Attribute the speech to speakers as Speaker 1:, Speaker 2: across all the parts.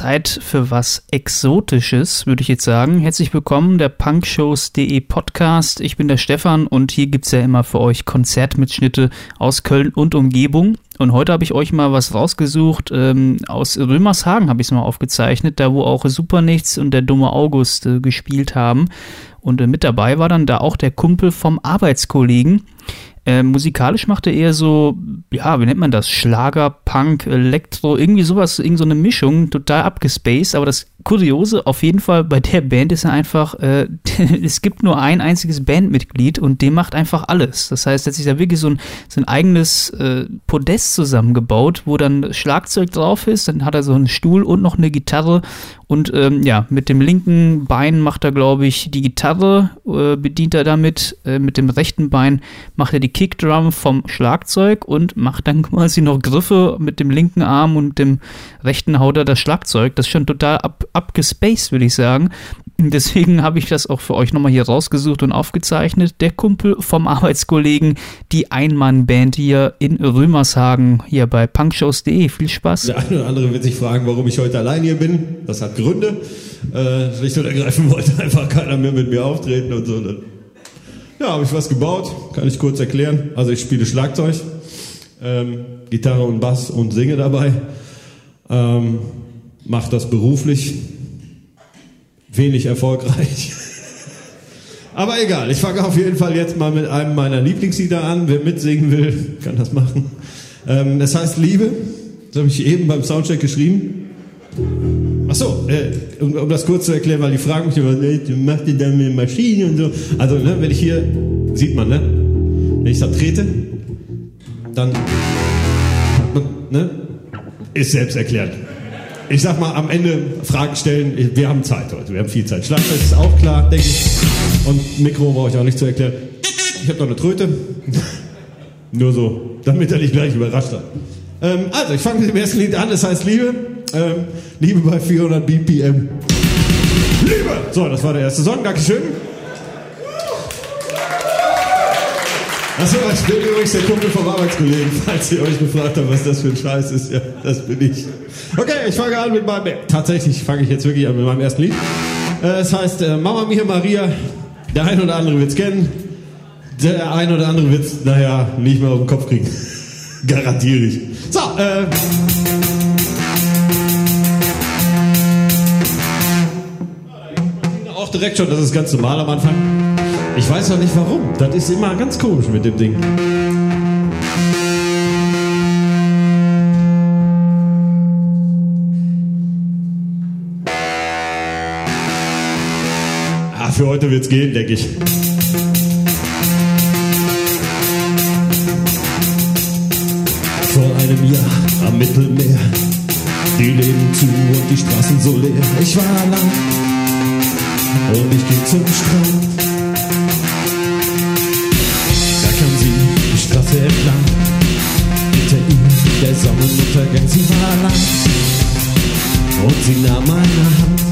Speaker 1: Zeit für was Exotisches, würde ich jetzt sagen. Herzlich willkommen, der Punkshows.de Podcast. Ich bin der Stefan und hier gibt es ja immer für euch Konzertmitschnitte aus Köln und Umgebung. Und heute habe ich euch mal was rausgesucht. Ähm, aus Römershagen habe ich es mal aufgezeichnet, da wo auch Supernichts und der dumme August äh, gespielt haben. Und äh, mit dabei war dann da auch der Kumpel vom Arbeitskollegen. Äh, musikalisch macht er eher so, ja, wie nennt man das? Schlager, Punk, Elektro, irgendwie sowas, irgend so eine Mischung, total abgespaced. Aber das Kuriose auf jeden Fall bei der Band ist ja einfach, äh, es gibt nur ein einziges Bandmitglied und dem macht einfach alles. Das heißt, er hat sich da wirklich so ein, so ein eigenes äh, Podest zusammengebaut, wo dann Schlagzeug drauf ist, dann hat er so einen Stuhl und noch eine Gitarre und ähm, ja, mit dem linken Bein macht er, glaube ich, die Gitarre, äh, bedient er damit, äh, mit dem rechten Bein macht er die Kickdrum vom Schlagzeug und macht dann quasi noch Griffe mit dem linken Arm und dem rechten haut er das Schlagzeug. Das ist schon total ab, abgespaced, würde ich sagen. Deswegen habe ich das auch für euch nochmal hier rausgesucht und aufgezeichnet. Der Kumpel vom Arbeitskollegen, die Einmann-Band hier in Römershagen, hier bei punkshows.de. Viel Spaß.
Speaker 2: Der eine oder andere wird sich fragen, warum ich heute allein hier bin. Das hat Gründe. Äh, schlicht und ergreifend wollte einfach keiner mehr mit mir auftreten und so. Ja, habe ich was gebaut, kann ich kurz erklären. Also ich spiele Schlagzeug, ähm, Gitarre und Bass und singe dabei. Ähm, mache das beruflich, wenig erfolgreich. Aber egal, ich fange auf jeden Fall jetzt mal mit einem meiner Lieblingslieder an. Wer mitsingen will, kann das machen. Ähm, es heißt Liebe. Das habe ich eben beim Soundcheck geschrieben. Ach so, äh, um, um, das kurz zu erklären, weil die fragen mich immer, du machst die dann mit Maschinen und so. Also, ne, wenn ich hier, sieht man, ne? Wenn ich da trete, dann, ne? Ist selbst erklärt ich sag mal, am Ende Fragen stellen. Wir haben Zeit heute. Wir haben viel Zeit. Schlagzeug ist auch klar, denke ich. Und Mikro brauche ich auch nicht zu erklären. Ich habe noch eine Tröte. Nur so, damit er nicht gleich überrascht hat. Ähm, also, ich fange mit dem ersten Lied an. Es heißt Liebe. Ähm, Liebe bei 400 BPM. Liebe! So, das war der erste Song. Dankeschön. Achso, ich bin übrigens der Kumpel vom Arbeitskollegen, falls ihr euch gefragt habt, was das für ein Scheiß ist. Ja, das bin ich. Okay, ich fange an mit meinem. Tatsächlich fange ich jetzt wirklich an mit meinem ersten Lied. Äh, es heißt äh, Mama Mia Maria. Der eine oder andere wird es kennen. Der eine oder andere wird es, naja, nicht mehr auf den Kopf kriegen. Garantiere ich. So, äh. Auch direkt schon, das ist ganz normal am Anfang. Ich weiß auch nicht warum. Das ist immer ganz komisch mit dem Ding. Ah, für heute wird's gehen, denke ich. Vor einem Jahr am Mittelmeer, die Leben zu und die Straßen so leer. Ich war allein und ich ging zum Strand. Straße entlang. Hinter ihm der Sonnenuntergang, sie war allein und sie nahm meine Hand.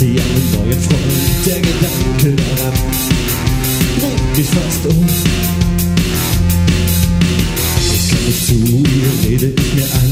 Speaker 2: Sie einen neuen Freund. Der Gedanke daran bringt mich fast um. Ich kann nicht zu ihr, rede ich mir ein.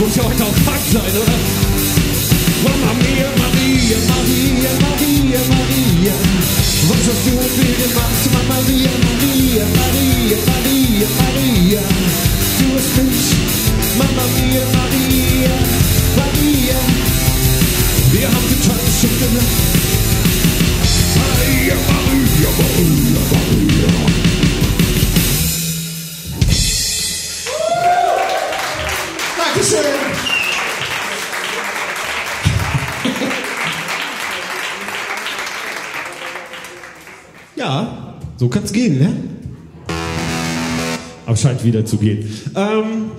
Speaker 2: Muss ja heute auch Fakt sein, oder? Mama mia, Maria, Maria, Maria, Maria. Was hast du mit mir gemacht, Mama Maria, Maria, Maria, Maria, Maria. Du hast mich, Mama mia, Maria, Maria. Wir haben getanzt und gelacht. Maria, Maria, Maria, Maria. So kann's gehen, ne? Aber scheint wieder zu gehen. Ähm,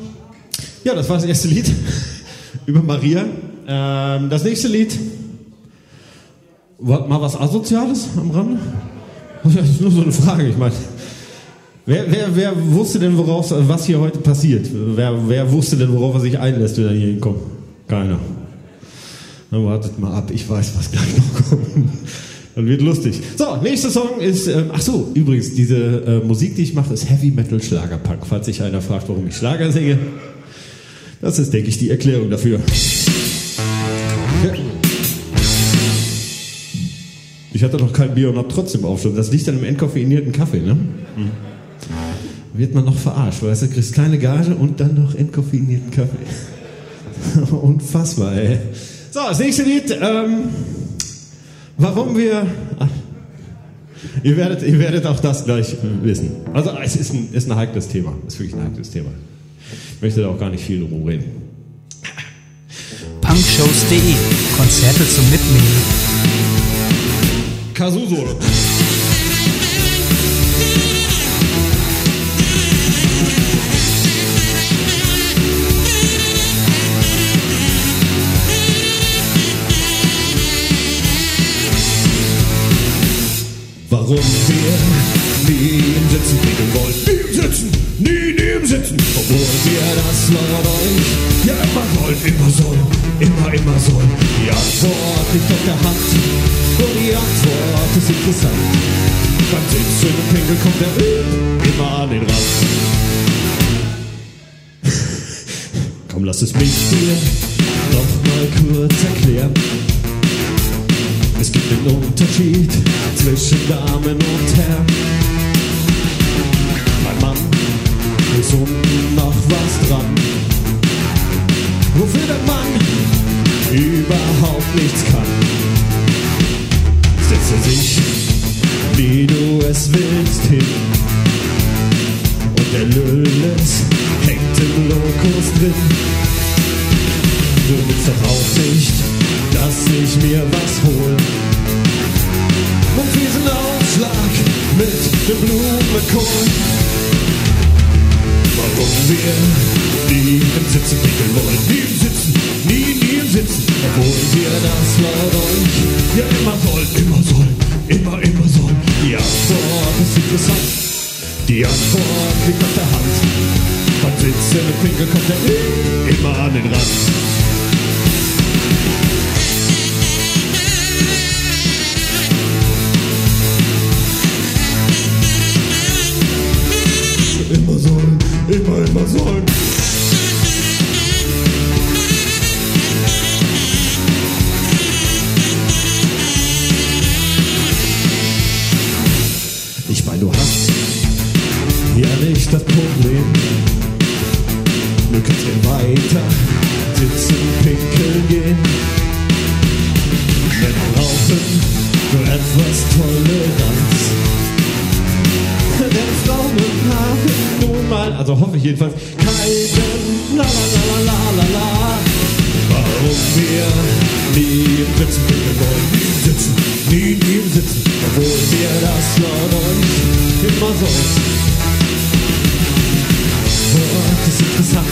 Speaker 2: ja, das war das erste Lied über Maria. Ähm, das nächste Lied. War mal was Asoziales am Rande? Das ist nur so eine Frage, ich meine. Wer, wer, wer wusste denn, worauf, was hier heute passiert? Wer, wer wusste denn, worauf er sich einlässt, wenn er hier hinkommt? Keiner. Dann wartet mal ab, ich weiß, was gleich noch kommt. Dann wird lustig. So, nächster Song ist, ähm, ach so, übrigens, diese äh, Musik, die ich mache, ist Heavy Metal Schlagerpunk. Falls sich einer fragt, warum ich Schlager singe, das ist, denke ich, die Erklärung dafür. Ich hatte noch kein Bier und hab trotzdem Aufschluss. Das liegt an dem entkoffeinierten Kaffee, ne? Mhm. Wird man noch verarscht, weißt du, kriegst kleine Gage und dann noch entkoffeinierten Kaffee. Unfassbar, ey. So, das nächste Lied, ähm, warum wir. Ihr, werdet, ihr werdet auch das gleich äh, wissen. Also, es ist ein, ist ein heikles Thema. Es ist wirklich ein heikles Thema. Ich möchte da auch gar nicht viel drum reden.
Speaker 1: Punkshows.de Konzerte zum Mitnehmen.
Speaker 2: Kazoo-Solo. Warum wir nie im Sitzen liegen wollen. Nie im Sitzen, nie, nie im Sitzen. Obwohl wir das laut euch ja immer sollen, immer sollen, immer, immer sollen. Die Antwort liegt auf der Hand und die Antwort ist interessant. Beim Sitzen im Pinkel kommt der immer an den Rand. Komm, lass es mich dir noch mal kurz erklären. Es gibt einen Unterschied zwischen Damen und Herren. Mein Mann ist unten noch was dran. Wofür der Mann überhaupt nichts kann. Setzt er sich, wie du es willst, hin. Und der Lülles hängt im Lokus drin. Du willst doch dass ich mir was hol. Und diesen Aufschlag mit dem Blumenkohl. Warum wir nie im Sitzen pinkeln wollen. Nie im Sitzen, nie, nie im Sitzen. Obwohl wir das laut euch ja immer sollen, immer sollen, immer, immer sollen. Die Antwort ist interessant. Die Antwort liegt auf der Hand. Beim Sitzen im Pinkel kommt er immer an den Rand. nie im Sitzen, wir wollen nie Sitzen, nie, nie im Sitzen, obwohl wir das ja wollen, immer sonst. Wort ist interessant,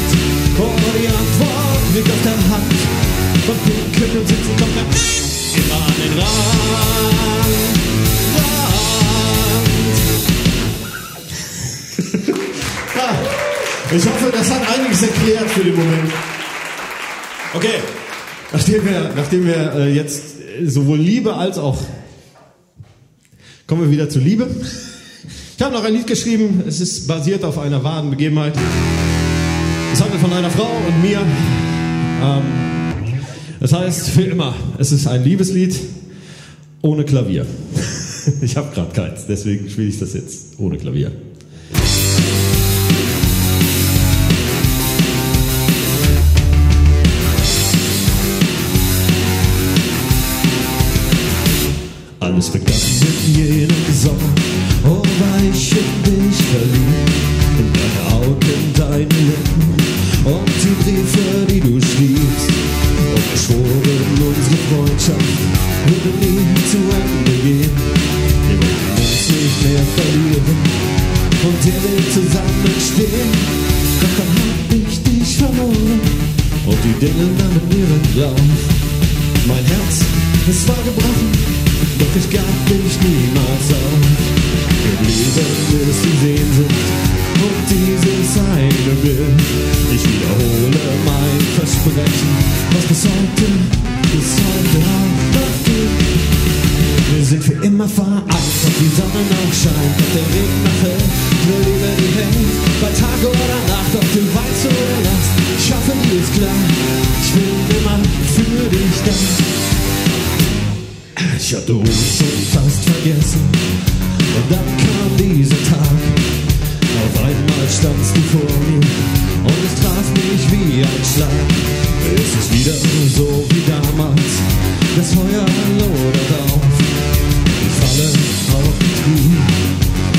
Speaker 2: oh, die Antwort liegt auf der Hand. Von Pinkeln und Sitzen kommt man immer an den Rand. Ich hoffe, das hat einiges erklärt für den Moment. Okay nachdem wir, nachdem wir äh, jetzt sowohl Liebe als auch... Kommen wir wieder zu Liebe. Ich habe noch ein Lied geschrieben, es ist basiert auf einer wahren Begebenheit. Es handelt von einer Frau und mir. Ähm, das heißt, für immer, es ist ein Liebeslied ohne Klavier. Ich habe gerade keins, deswegen spiele ich das jetzt ohne Klavier. Alles begann mit jenem Sommer, oh war ich in dich verliebt, in deine Augen, deine Lippen und die Briefe, die du schriebst. Und wir schworen, unsere Freundschaft würde nie zu Ende gehen. Wir wollten uns nicht mehr verlieren und ewig zusammenstehen. Doch dann hab ich dich verloren und die Dinge nahmen ihren Lauf. Mein Herz, es war gebrochen, doch ich gab dich niemals auf. Geblieben ist die Sehnsucht und dieses eine Bild. Ich wiederhole mein Versprechen, was bis heute, bis heute auch noch gilt. Wir sind für immer vereint, ob die Sonne noch scheint, ob der noch fällt, nur Liebe die hält. Bei Tag oder Nacht, ob du weißt oder lachst, ich hoffe, dir ist klar, ich bin immer für dich da. Ich hatte uns schon fast vergessen. Und dann kam dieser Tag. Auf einmal standst du vor mir und es traf mich wie ein Schlag. Es ist wieder so wie damals. Das Feuer lodert auf. Ich falle auf die Knie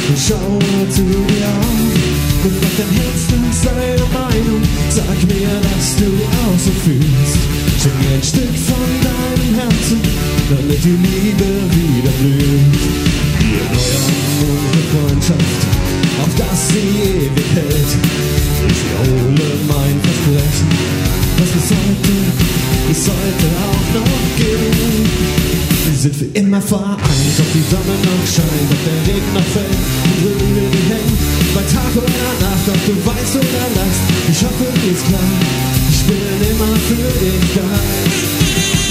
Speaker 2: und schaue zu dir auf. Und mach dein Herz nach seiner Meinung. Sag mir, dass du auch so fühlst. Schenk mir ein Stück von deinem Herzen, damit die Liebe wieder blüht. Wir erneuern unsere Freundschaft, auf dass sie ewig hält. Ich wiederhole mein Versprechen, was bis heute, bis heute auch noch gilt. Wir sind für immer vereint, ob die Sonne noch scheint, ob der Regen noch fällt, unsere Liebe die hängt. Bei Tag oder Nacht, ob du weißt oder lachst, ich hoffe, dir ist klar, ich bin immer für dich da.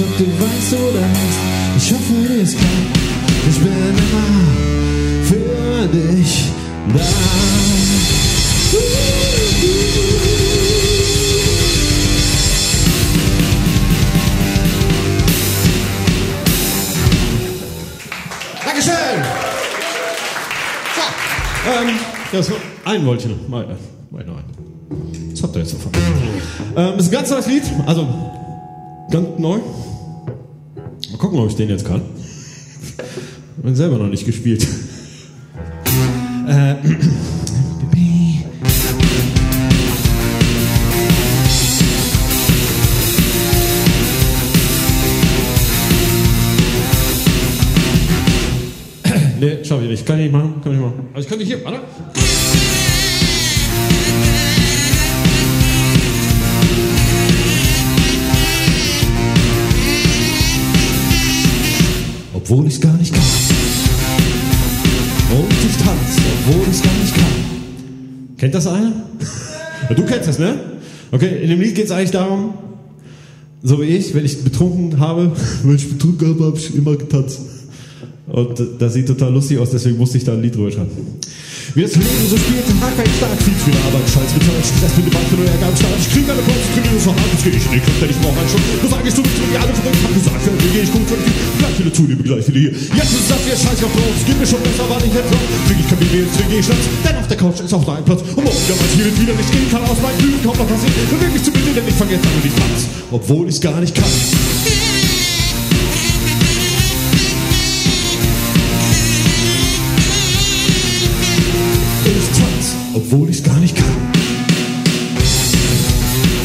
Speaker 2: Ob du weißt oder hast, ich hoffe, ist klar, ich bin immer für dich da. Dankeschön! So, ähm, ja, so, einen wollte ich noch. Mal, äh, mal noch. Was habt ihr jetzt davon? Ähm, ist ein ganz neues Lied, also ganz neu. Mal gucken, ob ich den jetzt kann. Bin selber noch nicht gespielt. Äh, nee, schaffe ich nicht. Kann ich nicht machen. Kann ich nicht machen. Also ich nicht hier, warte. Obwohl ich gar nicht kann. Und ich tanze, obwohl ich gar nicht kann. Kennt das einer? Du kennst das, ne? Okay, in dem Lied geht es eigentlich darum, so wie ich, wenn ich betrunken habe, wenn ich betrunken habe, habe ich immer getanzt. Und das sieht total lustig aus, deswegen musste ich da ein Lied drüber schreiben. Wie das Leben so spielt, Tag ein stark, viel zu viel Arbeit, Scheiß Deutsch, Stress mit Debatte, nur Ärger am Start. Ich krieg eine Kurse, trainiere so hart, jetzt geh ich in den Club, denn ich brauch einen Schutz. Du sag ich, bist mir alle verrückt, hab gesagt, für geh ich gut, wenn ich gleich viele zuliebe, gleich viele hier. Jetzt ist das hier Scheiß auf Bronze, geht mir schon besser, war nicht noch. Krieg ich kein jetzt krieg ich Schnapps, denn auf der Couch ist auch noch ein Platz. Und morgen wieder mein Ziel wieder nicht gehen kann, aus meinen Lügen kaum noch passiert. Beweg mich zu bitte, denn ich fang jetzt an und ich obwohl ich's gar nicht kann. obwohl ich's gar nicht kann.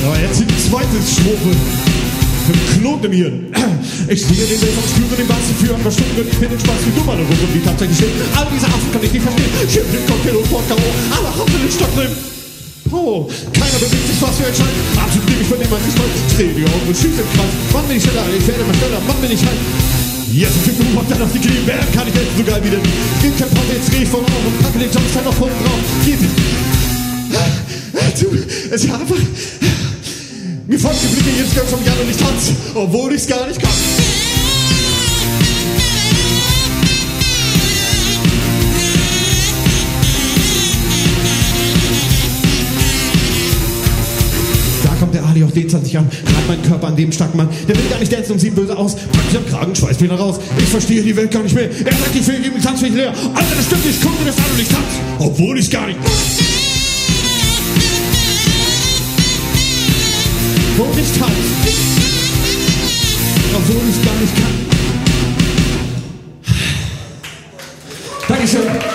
Speaker 2: Ja, jetzt die zweite Strophe. Für Knoten im Hirn. Ich stehe den Leben und spüre den Bass für ein paar Stunden. Ich bin den Spaß wie dumm an der wie tatsächlich steht. All diese Affen kann ich nicht verstehen. Schiff den Cocktail und Vodka, oh, alle Hafen den Stock nehmen. Oh, keiner bewegt sich, was für ein Scheiß. Absolut nehme ich von dem, was ich weiß. Dreh die Augen und schieße im Kreis. Wann bin ich schneller? Ich werde immer schneller. Wann bin ich halt? Jetzt den Boom, hab dann auf die Knie. Wer kann ich helfen, so geil wie? Geht kein Pause, jetzt dreh ich von auf und packe den Jumpstein noch vorne drauf. Geht. Du, es ist einfach. Mir folgt die Blicke jetzt ganz vom Jan und ich tanz, obwohl ich's gar nicht kann. Der Ali auf D20 an, hat meinen Körper an dem starken Mann. Der will gar nicht dancen und sieht böse aus. Pack mich am Kragen, Schweißfehler raus. Ich verstehe die Welt gar nicht mehr. Er sagt, ich will geben, ich tanz mich leer. Alter, das stimmt, ich guck mir das an und ich tanz, obwohl ich's gar nicht. Und ich tanz, obwohl ich's gar nicht kann. Dankeschön.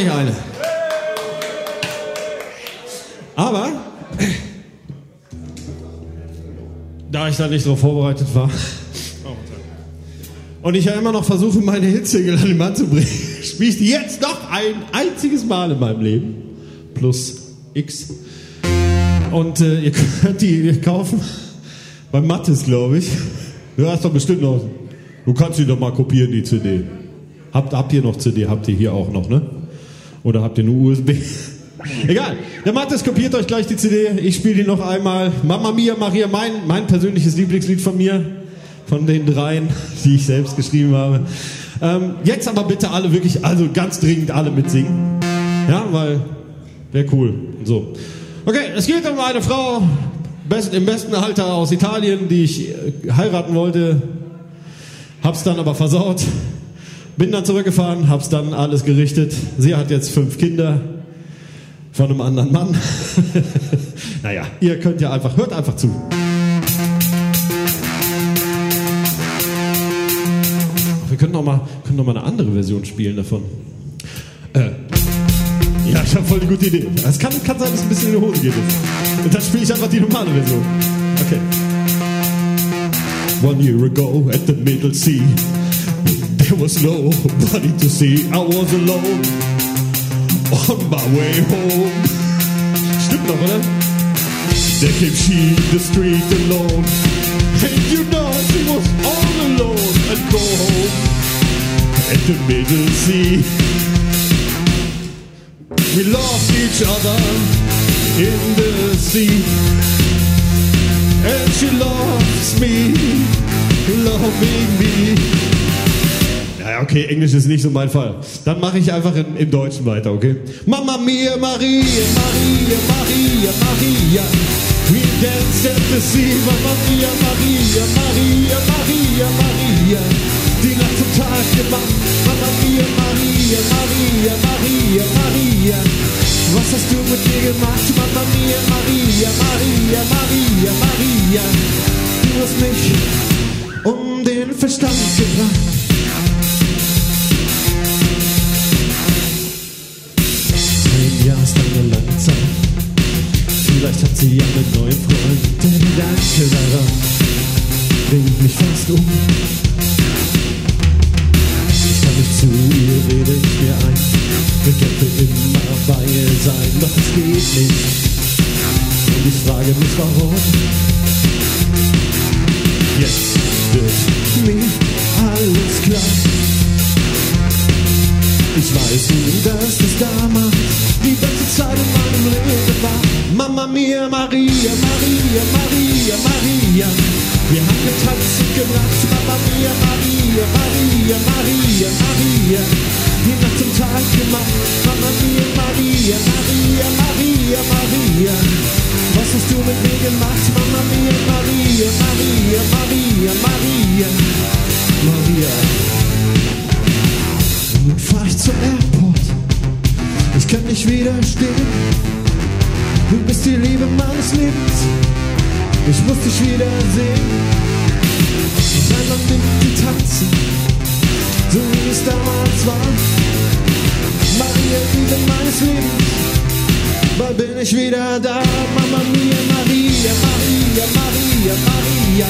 Speaker 2: Ich eine. Aber, da ich da nicht drauf vorbereitet war und ich ja immer noch versuche, meine Hitsingle an den Mann zu bringen, spiele ich die jetzt noch ein einziges Mal in meinem Leben. Plus X. Und äh, ihr könnt die kaufen bei Mattes, glaube ich. Du hast doch bestimmt noch. Du kannst die doch mal kopieren, die CD. Habt, habt ihr noch CD? Habt ihr hier auch noch, ne? Oder habt ihr nur USB? Egal. Der Mattes kopiert euch gleich die CD. Ich spiele die noch einmal. Mama Mia Maria, mein, mein persönliches Lieblingslied von mir. Von den dreien, die ich selbst geschrieben habe. Ähm, jetzt aber bitte alle wirklich, also ganz dringend alle mitsingen. Ja, weil wäre cool. So. Okay, es geht um eine Frau best, im besten Alter aus Italien, die ich äh, heiraten wollte. Hab's dann aber versaut. Bin dann zurückgefahren, hab's dann alles gerichtet. Sie hat jetzt fünf Kinder von einem anderen Mann. naja, ihr könnt ja einfach, hört einfach zu. Wir können noch mal, können noch mal eine andere Version spielen davon. Äh, ja, ich habe voll die gute Idee. Es kann, kann sein, dass es ein bisschen in die Hose geht jetzt. Und dann spiele ich einfach die normale Version. Okay. One year ago at the Middle Sea, there was nobody to see. I was alone on my way home. Stimmt noch? There came she the street alone. And you know she was all alone and home at the Middle Sea. We lost each other in the sea. And she loves me, loving me. Okay, Englisch ist nicht so mein Fall. Dann mache ich einfach in, im Deutschen weiter, okay? Mama mia, Maria, Maria, Maria, Maria. We danced at the sea, Mama mia, Maria, Maria, Maria, Maria. Die Nacht zum Tag gemacht, Mama mia, Maria, Maria, Maria, Maria. Was hast du mit mir gemacht, Mama mia, Maria, Maria, Maria, Maria. Du hast mich um den Verstand gebracht. Sie einen neuen Freund. Der Gedanke daran bringt mich fast um. Ich kann nicht zu ihr, rede ich mir ein. Ich könnte immer bei ihr sein, doch es geht nicht. Und ich frage mich warum. Jetzt wird mir alles klar. Ich weiß nun, dass es damals Maria, Liebe meines Lebens, bald bin ich wieder da. Mama mia, Maria, Maria, Maria, Maria.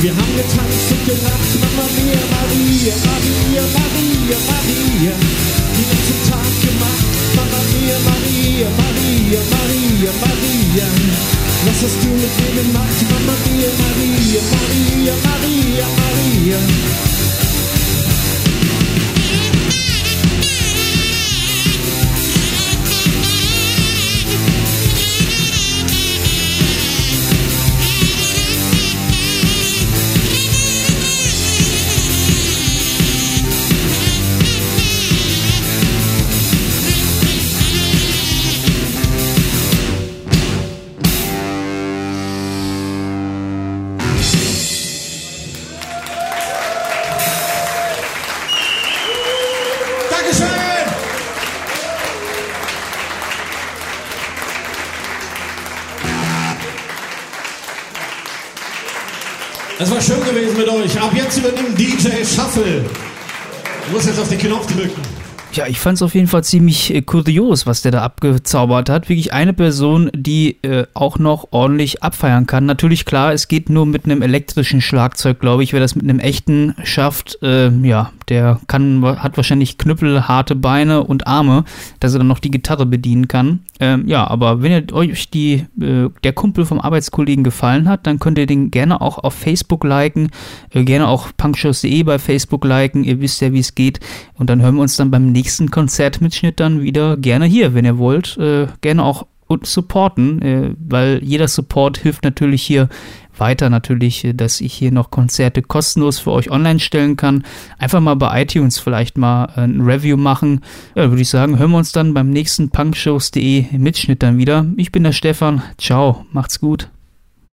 Speaker 2: Wir haben getanzt und gelacht, Mama mia, Maria, Maria, Maria, Maria. Die ganzen Tag gemacht, Mama mia, Maria, Maria, Maria, Maria. Was hast du mit mir gemacht, Mama mia, Maria, Maria, Maria, Maria. Jetzt übernimmt DJ Shuffle. Du musst jetzt auf den Knopf drücken.
Speaker 1: Ja, ich fand es auf jeden Fall ziemlich äh, kurios, was der da abgezaubert hat. Wirklich eine Person, die äh, auch noch ordentlich abfeiern kann. Natürlich klar, es geht nur mit einem elektrischen Schlagzeug, glaube ich. Wer das mit einem echten schafft, äh, ja, der kann, hat wahrscheinlich knüppelharte Beine und Arme, dass er dann noch die Gitarre bedienen kann. Ähm, ja, aber wenn euch die, äh, der Kumpel vom Arbeitskollegen gefallen hat, dann könnt ihr den gerne auch auf Facebook liken, äh, gerne auch punkshows.de bei Facebook liken. Ihr wisst ja, wie es geht. Und dann hören wir uns dann beim nächsten Konzertmitschnitt dann wieder gerne hier, wenn ihr wollt. Äh, gerne auch uns supporten, äh, weil jeder Support hilft natürlich hier weiter natürlich, äh, dass ich hier noch Konzerte kostenlos für euch online stellen kann. Einfach mal bei iTunes vielleicht mal äh, ein Review machen. Ja, würde ich sagen, hören wir uns dann beim nächsten punkshows.de Mitschnitt dann wieder. Ich bin der Stefan. Ciao, macht's gut.